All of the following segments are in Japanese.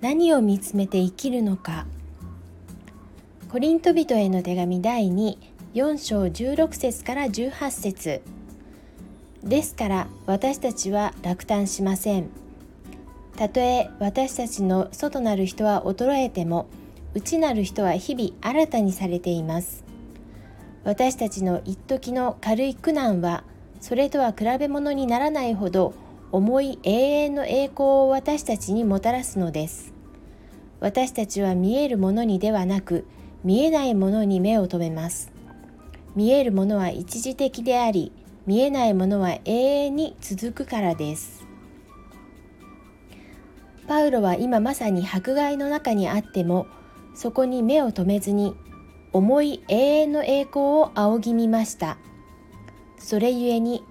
何を見つめて生きるのか。コリント人への手紙第24章16節から18節。ですから私たちは落胆しません。たとえ私たちの外なる人は衰えても内なる人は日々新たにされています。私たちの一時の軽い苦難はそれとは比べ物にならないほど重い永遠の栄光を私たちにもたらすのです。私たちは見えるものにではなく見えないものに目を留めます。見えるものは一時的であり見えないものは永遠に続くからです。パウロは今まさに迫害の中にあってもそこに目を留めずに重い永遠の栄光を仰ぎ見ました。それゆえに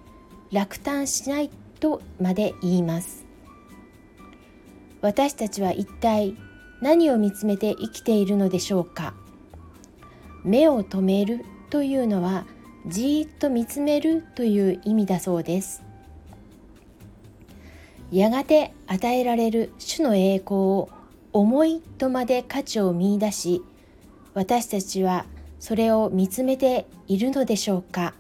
落胆しないとまで言います。私たちは一体何を見つめて生きているのでしょうか。目を留めるというのはじーっと見つめるという意味だそうです。やがて与えられる主の栄光を思いとまで価値を見いだし私たちはそれを見つめているのでしょうか。